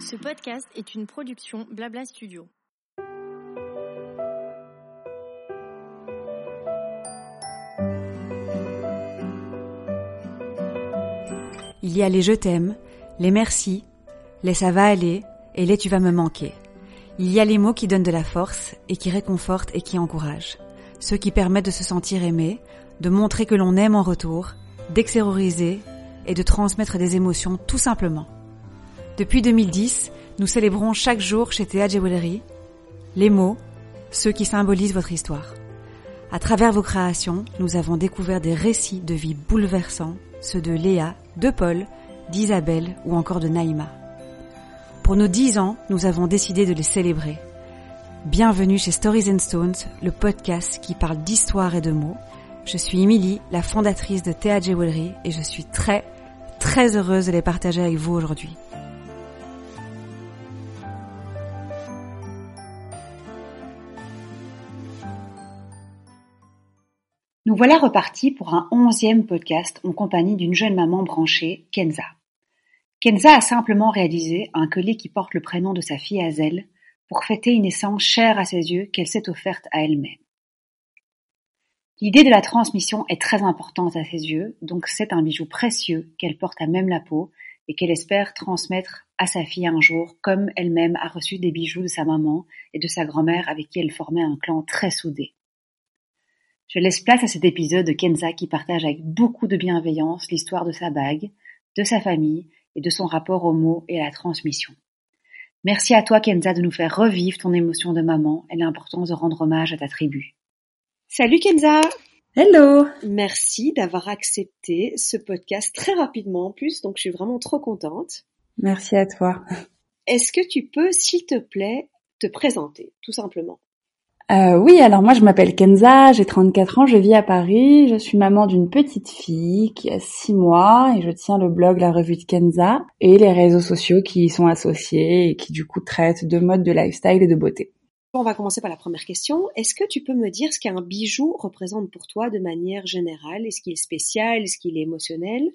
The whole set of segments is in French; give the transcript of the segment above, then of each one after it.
Ce podcast est une production Blabla Studio. Il y a les je t'aime, les merci, les ça va aller et les tu vas me manquer. Il y a les mots qui donnent de la force et qui réconfortent et qui encouragent. Ceux qui permettent de se sentir aimé, de montrer que l'on aime en retour, d'extérioriser et de transmettre des émotions tout simplement. Depuis 2010, nous célébrons chaque jour chez Théa Jewelry les mots, ceux qui symbolisent votre histoire. À travers vos créations, nous avons découvert des récits de vie bouleversants, ceux de Léa, de Paul, d'Isabelle ou encore de Naïma. Pour nos dix ans, nous avons décidé de les célébrer. Bienvenue chez Stories and Stones, le podcast qui parle d'histoire et de mots. Je suis Emily, la fondatrice de Théa Jewelry et je suis très, très heureuse de les partager avec vous aujourd'hui. Nous voilà repartis pour un onzième podcast en compagnie d'une jeune maman branchée, Kenza. Kenza a simplement réalisé un collier qui porte le prénom de sa fille Hazel pour fêter une naissance chère à ses yeux qu'elle s'est offerte à elle-même. L'idée de la transmission est très importante à ses yeux, donc c'est un bijou précieux qu'elle porte à même la peau et qu'elle espère transmettre à sa fille un jour, comme elle-même a reçu des bijoux de sa maman et de sa grand-mère avec qui elle formait un clan très soudé. Je laisse place à cet épisode de Kenza qui partage avec beaucoup de bienveillance l'histoire de sa bague, de sa famille et de son rapport aux mots et à la transmission. Merci à toi Kenza de nous faire revivre ton émotion de maman et l'importance de rendre hommage à ta tribu. Salut Kenza Hello Merci d'avoir accepté ce podcast très rapidement en plus, donc je suis vraiment trop contente. Merci à toi. Est-ce que tu peux, s'il te plaît, te présenter, tout simplement? Euh, oui, alors moi je m'appelle Kenza, j'ai 34 ans, je vis à Paris, je suis maman d'une petite fille qui a 6 mois et je tiens le blog La Revue de Kenza et les réseaux sociaux qui y sont associés et qui du coup traitent de mode, de lifestyle et de beauté. On va commencer par la première question. Est-ce que tu peux me dire ce qu'un bijou représente pour toi de manière générale? Est-ce qu'il est spécial? Est-ce qu'il est émotionnel?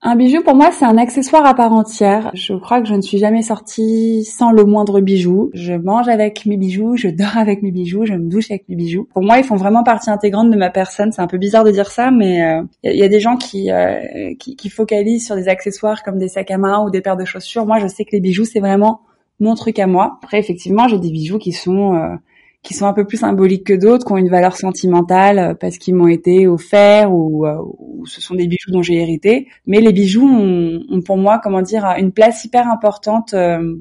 Un bijou pour moi c'est un accessoire à part entière. Je crois que je ne suis jamais sortie sans le moindre bijou. Je mange avec mes bijoux, je dors avec mes bijoux, je me douche avec mes bijoux. Pour moi ils font vraiment partie intégrante de ma personne. C'est un peu bizarre de dire ça mais il euh, y, a des gens qui, euh, qui, qui focalisent sur des accessoires comme des sacs à main ou des paires de chaussures. Moi je sais que les bijoux c'est vraiment mon truc à moi. Après effectivement j'ai des bijoux qui sont euh, qui sont un peu plus symboliques que d'autres, qui ont une valeur sentimentale euh, parce qu'ils m'ont été offerts ou, euh, ou, ce sont des bijoux dont j'ai hérité. Mais les bijoux ont, ont, pour moi, comment dire, une place hyper importante euh,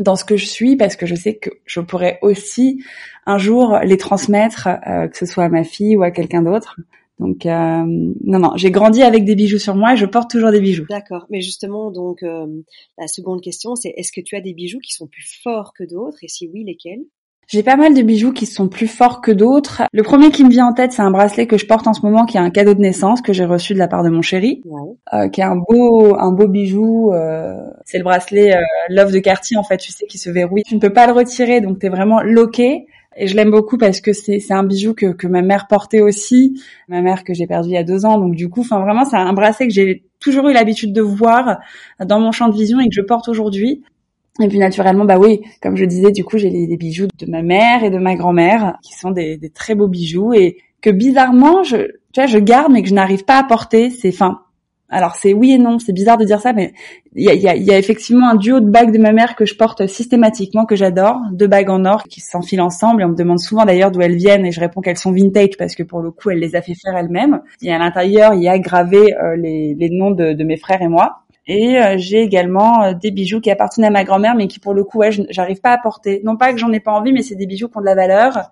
dans ce que je suis parce que je sais que je pourrais aussi un jour les transmettre, que ce soit à ma fille ou à quelqu'un d'autre. Donc euh, non non, j'ai grandi avec des bijoux sur moi et je porte toujours des bijoux. D'accord, mais justement donc la seconde question c'est est-ce que tu as des bijoux qui sont plus forts que d'autres? Et si oui lesquels? J'ai pas mal de bijoux qui sont plus forts que d'autres. Le premier qui me vient en tête, c'est un bracelet que je porte en ce moment, qui est un cadeau de naissance que j'ai reçu de la part de mon chéri, euh, qui est un beau, un beau bijou. Euh, c'est le bracelet euh, Love de Cartier en fait, tu sais, qui se verrouille. Tu ne peux pas le retirer, donc t'es vraiment loqué. Et je l'aime beaucoup parce que c'est un bijou que que ma mère portait aussi, ma mère que j'ai perdue il y a deux ans. Donc du coup, enfin vraiment, c'est un bracelet que j'ai toujours eu l'habitude de voir dans mon champ de vision et que je porte aujourd'hui. Et puis naturellement, bah oui, comme je disais, du coup, j'ai des bijoux de ma mère et de ma grand-mère, qui sont des, des, très beaux bijoux et que bizarrement, je, tu vois, je garde mais que je n'arrive pas à porter. C'est fin. Alors c'est oui et non, c'est bizarre de dire ça, mais il y a, y, a, y a, effectivement un duo de bagues de ma mère que je porte systématiquement, que j'adore, deux bagues en or qui s'enfilent ensemble. Et on me demande souvent d'ailleurs d'où elles viennent, et je réponds qu'elles sont vintage parce que pour le coup, elle les a fait faire elle-même. Et à l'intérieur, il y a gravé euh, les, les, noms de, de mes frères et moi. Et euh, j'ai également euh, des bijoux qui appartiennent à ma grand-mère, mais qui pour le coup, ouais, j'arrive pas à porter. Non pas que j'en ai pas envie, mais c'est des bijoux qui ont de la valeur.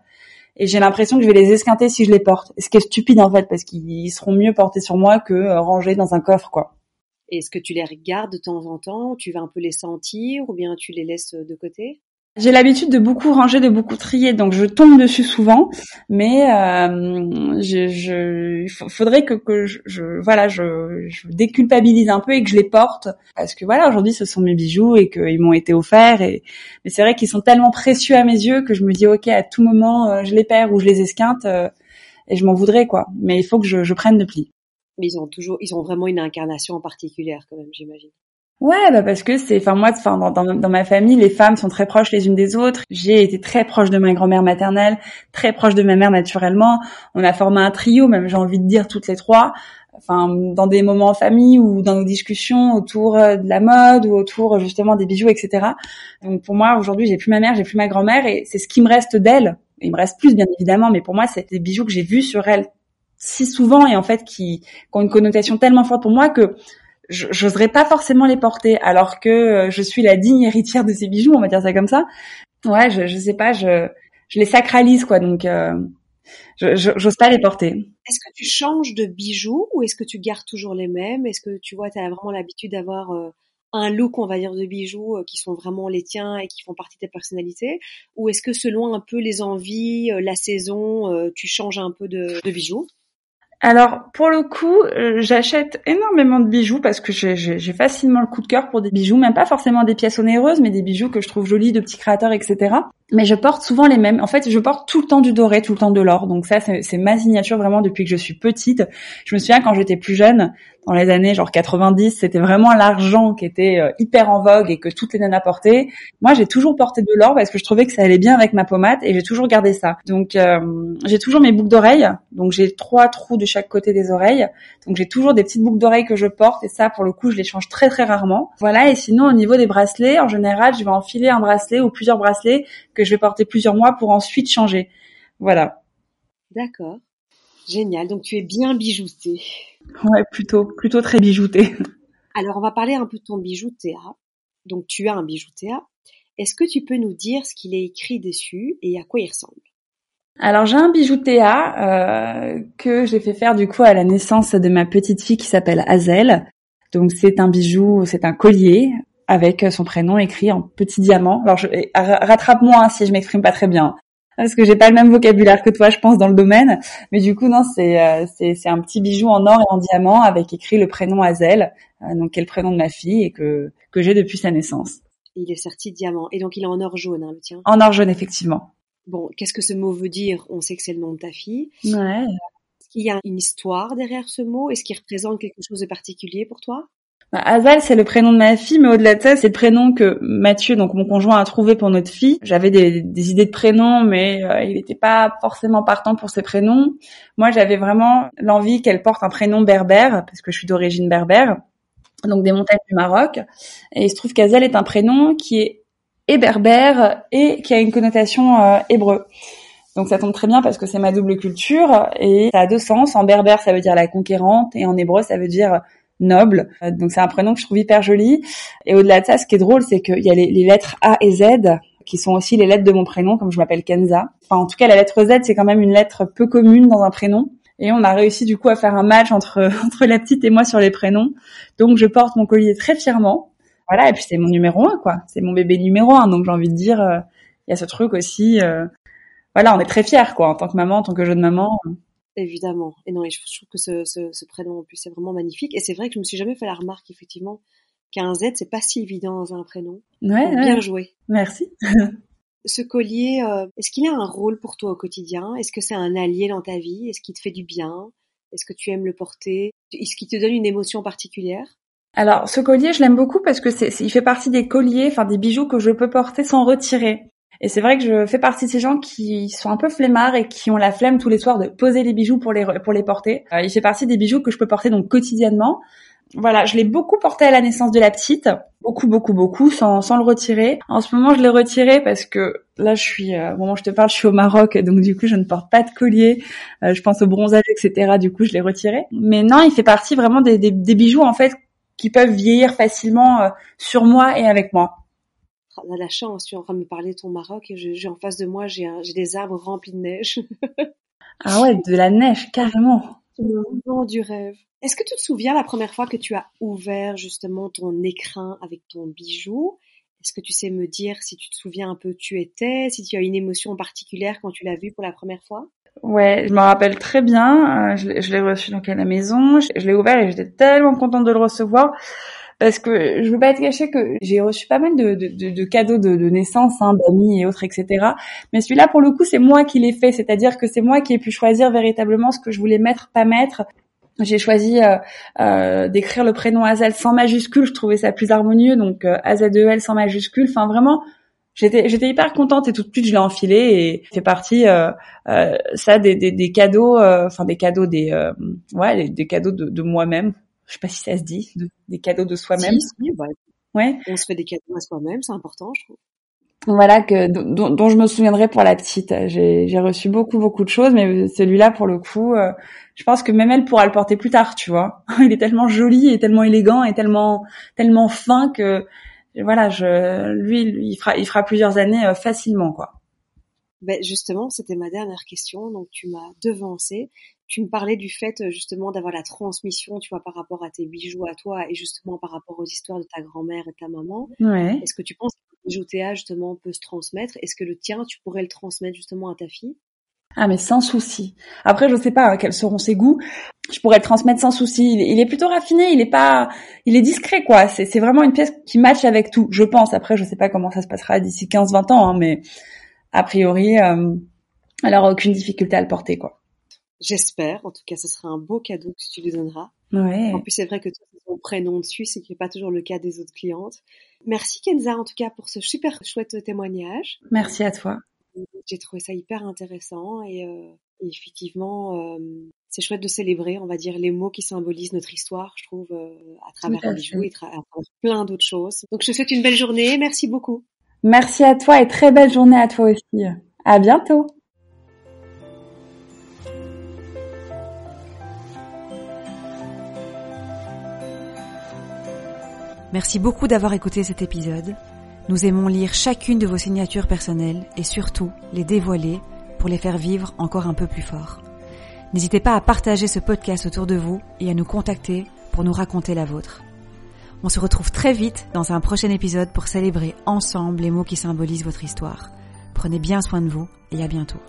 Et j'ai l'impression que je vais les esquinter si je les porte. Ce qui est stupide en fait, parce qu'ils seront mieux portés sur moi que euh, rangés dans un coffre, quoi. Est-ce que tu les regardes de temps en temps? Tu vas un peu les sentir ou bien tu les laisses de côté? J'ai l'habitude de beaucoup ranger, de beaucoup trier, donc je tombe dessus souvent. Mais euh, je, je, il faudrait que, que je, je voilà, je, je, déculpabilise un peu et que je les porte parce que voilà, aujourd'hui ce sont mes bijoux et qu'ils m'ont été offerts. Et mais c'est vrai qu'ils sont tellement précieux à mes yeux que je me dis ok, à tout moment euh, je les perds ou je les esquinte euh, et je m'en voudrais quoi. Mais il faut que je, je prenne de pli. Mais ils ont toujours, ils ont vraiment une incarnation particulière quand même, j'imagine. Ouais, bah parce que c'est, enfin moi, enfin dans, dans, ma famille, les femmes sont très proches les unes des autres. J'ai été très proche de ma grand-mère maternelle, très proche de ma mère naturellement. On a formé un trio, même j'ai envie de dire toutes les trois. Enfin, dans des moments en famille ou dans nos discussions autour euh, de la mode ou autour justement des bijoux, etc. Donc pour moi, aujourd'hui, j'ai plus ma mère, j'ai plus ma grand-mère, et c'est ce qui me reste d'elle. Il me reste plus, bien évidemment, mais pour moi, c'est des bijoux que j'ai vus sur elle si souvent et en fait qui ont une connotation tellement forte pour moi que j'oserais pas forcément les porter, alors que euh, je suis la digne héritière de ces bijoux, on va dire ça comme ça. Ouais, je, je sais pas, je, je les sacralise quoi, donc euh, j'ose pas les porter. Est-ce que tu changes de bijoux ou est-ce que tu gardes toujours les mêmes? Est-ce que tu vois, tu as vraiment l'habitude d'avoir euh, un look, on va dire, de bijoux qui sont vraiment les tiens et qui font partie de ta personnalité? Ou est-ce que selon un peu les envies, la saison, tu changes un peu de, de bijoux? Alors pour le coup, euh, j'achète énormément de bijoux parce que j'ai facilement le coup de cœur pour des bijoux, même pas forcément des pièces onéreuses, mais des bijoux que je trouve jolis de petits créateurs, etc. Mais je porte souvent les mêmes. En fait, je porte tout le temps du doré, tout le temps de l'or. Donc ça, c'est ma signature vraiment depuis que je suis petite. Je me souviens quand j'étais plus jeune, dans les années genre 90, c'était vraiment l'argent qui était euh, hyper en vogue et que toutes les nanas portaient. Moi, j'ai toujours porté de l'or parce que je trouvais que ça allait bien avec ma pommade et j'ai toujours gardé ça. Donc, euh, j'ai toujours mes boucles d'oreilles. Donc, j'ai trois trous de chaque côté des oreilles. Donc, j'ai toujours des petites boucles d'oreilles que je porte et ça, pour le coup, je les change très très rarement. Voilà. Et sinon, au niveau des bracelets, en général, je vais enfiler un bracelet ou plusieurs bracelets que je vais porter plusieurs mois pour ensuite changer. Voilà. D'accord. Génial. Donc, tu es bien bijouté. Ouais, plutôt, plutôt très bijouté. Alors, on va parler un peu de ton bijou Théa. Donc, tu as un bijou Théa. Est-ce que tu peux nous dire ce qu'il est écrit dessus et à quoi il ressemble? Alors j'ai un bijou Théa euh, que j'ai fait faire du coup à la naissance de ma petite fille qui s'appelle Hazel. Donc c'est un bijou, c'est un collier avec son prénom écrit en petit diamant. Alors rattrape-moi hein, si je m'exprime pas très bien parce que j'ai pas le même vocabulaire que toi, je pense, dans le domaine. Mais du coup, non, c'est euh, c'est un petit bijou en or et en diamant avec écrit le prénom Azel, euh, donc qui est le prénom de ma fille et que que j'ai depuis sa naissance. Il est sorti diamant et donc il est en or jaune, hein, le tien? En or jaune, effectivement. Bon, qu'est-ce que ce mot veut dire? On sait que c'est le nom de ta fille. Ouais. Est-ce qu'il y a une histoire derrière ce mot? Est-ce qu'il représente quelque chose de particulier pour toi? Azal, c'est le prénom de ma fille, mais au-delà de ça, c'est le prénom que Mathieu, donc mon conjoint, a trouvé pour notre fille. J'avais des, idées de prénoms, mais euh, il n'était pas forcément partant pour ses prénoms. Moi, j'avais vraiment l'envie qu'elle porte un prénom berbère, parce que je suis d'origine berbère, donc des montagnes du Maroc. Et il se trouve qu'Azal est un prénom qui est et berbère et qui a une connotation euh, hébreu. Donc ça tombe très bien parce que c'est ma double culture et ça a deux sens. En berbère, ça veut dire la conquérante et en hébreu, ça veut dire noble. Euh, donc c'est un prénom que je trouve hyper joli. Et au-delà de ça, ce qui est drôle, c'est qu'il y a les, lettres A et Z qui sont aussi les lettres de mon prénom, comme je m'appelle Kenza. Enfin, en tout cas, la lettre Z, c'est quand même une lettre peu commune dans un prénom. Et on a réussi du coup à faire un match entre entre la petite et moi sur les prénoms. Donc je porte mon collier très fièrement. Voilà, et puis c'est mon numéro un, quoi. C'est mon bébé numéro un. Donc j'ai envie de dire, euh, il y a ce truc aussi. Euh, voilà, on est très fiers, quoi, en tant que maman, en tant que jeune maman. Évidemment. Et non, je trouve que ce, ce, ce prénom en plus c'est vraiment magnifique. Et c'est vrai que je me suis jamais fait la remarque effectivement qu'un Z c'est pas si évident dans un prénom. Ouais. Bien joué. Merci. ce collier, euh, est-ce qu'il a un rôle pour toi au quotidien? Est-ce que c'est un allié dans ta vie? Est-ce qu'il te fait du bien? Est-ce que tu aimes le porter? Est-ce qu'il te donne une émotion particulière? Alors, ce collier, je l'aime beaucoup parce que c'est, il fait partie des colliers, enfin des bijoux que je peux porter sans retirer. Et c'est vrai que je fais partie de ces gens qui sont un peu flemmards et qui ont la flemme tous les soirs de poser les bijoux pour les pour les porter. Euh, il fait partie des bijoux que je peux porter donc quotidiennement. Voilà, je l'ai beaucoup porté à la naissance de la petite, beaucoup, beaucoup, beaucoup, sans, sans le retirer. En ce moment, je l'ai retiré parce que là, je suis, euh, au moment où je te parle, je suis au Maroc, donc du coup, je ne porte pas de collier. Euh, je pense au bronzage, etc. Du coup, je l'ai retiré. Mais non, il fait partie vraiment des, des, des bijoux en fait qui peuvent vieillir facilement euh, sur moi et avec moi on a la chance, tu es en train de me parler de ton Maroc et j'ai en face de moi, j'ai des arbres remplis de neige. ah ouais, de la neige, carrément. Le du rêve. Est-ce que tu te souviens la première fois que tu as ouvert justement ton écrin avec ton bijou? Est-ce que tu sais me dire si tu te souviens un peu où tu étais, si tu as une émotion particulière quand tu l'as vu pour la première fois? Ouais, je me rappelle très bien. Euh, je l'ai reçu donc à la maison. Je l'ai ouvert et j'étais tellement contente de le recevoir parce que je veux pas être cachée que j'ai reçu pas mal de, de, de cadeaux de, naissance, hein, d'amis et autres, etc. Mais celui-là, pour le coup, c'est moi qui l'ai fait, c'est-à-dire que c'est moi qui ai pu choisir véritablement ce que je voulais mettre, pas mettre. J'ai choisi euh, euh, d'écrire le prénom Azel sans majuscule. Je trouvais ça plus harmonieux, donc euh, AZ2L sans majuscule. Enfin, vraiment, j'étais j'étais hyper contente et tout de suite je l'ai enfilé et fait partie euh, ça des, cadeaux, enfin des cadeaux des ouais des, cadeaux de, de moi-même. Je sais pas si ça se dit, des cadeaux de soi-même. Si, ouais. On se fait des cadeaux à soi-même, c'est important, je trouve voilà que dont, dont, je me souviendrai pour la petite. J'ai reçu beaucoup beaucoup de choses, mais celui-là pour le coup, euh, je pense que même elle pourra le porter plus tard, tu vois. Il est tellement joli et tellement élégant et tellement tellement fin que voilà, je lui, il fera il fera plusieurs années euh, facilement quoi. Ben justement, c'était ma dernière question, donc tu m'as devancé. Tu me parlais du fait euh, justement d'avoir la transmission, tu vois, par rapport à tes bijoux à toi et justement par rapport aux histoires de ta grand-mère et ta maman. Ouais. Est-ce que tu penses Joutéa justement peut se transmettre? Est-ce que le tien, tu pourrais le transmettre justement à ta fille? Ah mais sans souci. Après je sais pas hein, quels seront ses goûts. Je pourrais le transmettre sans souci. Il, est plutôt raffiné, il est pas, il est discret quoi. C'est vraiment une pièce qui matche avec tout, je pense. Après je sais pas comment ça se passera d'ici 15-20 ans, hein, mais a priori, euh, elle aura aucune difficulté à le porter quoi. J'espère. En tout cas, ce sera un beau cadeau que tu lui donneras. Ouais. En plus, c'est vrai que toi, ton prénom dessus, ce qui n'est pas toujours le cas des autres clientes. Merci Kenza, en tout cas, pour ce super chouette témoignage. Merci à toi. J'ai trouvé ça hyper intéressant et, euh, effectivement, euh, c'est chouette de célébrer, on va dire, les mots qui symbolisent notre histoire, je trouve, euh, à travers un bijou et à travers plein d'autres choses. Donc, je te souhaite une belle journée. Merci beaucoup. Merci à toi et très belle journée à toi aussi. À bientôt. Merci beaucoup d'avoir écouté cet épisode. Nous aimons lire chacune de vos signatures personnelles et surtout les dévoiler pour les faire vivre encore un peu plus fort. N'hésitez pas à partager ce podcast autour de vous et à nous contacter pour nous raconter la vôtre. On se retrouve très vite dans un prochain épisode pour célébrer ensemble les mots qui symbolisent votre histoire. Prenez bien soin de vous et à bientôt.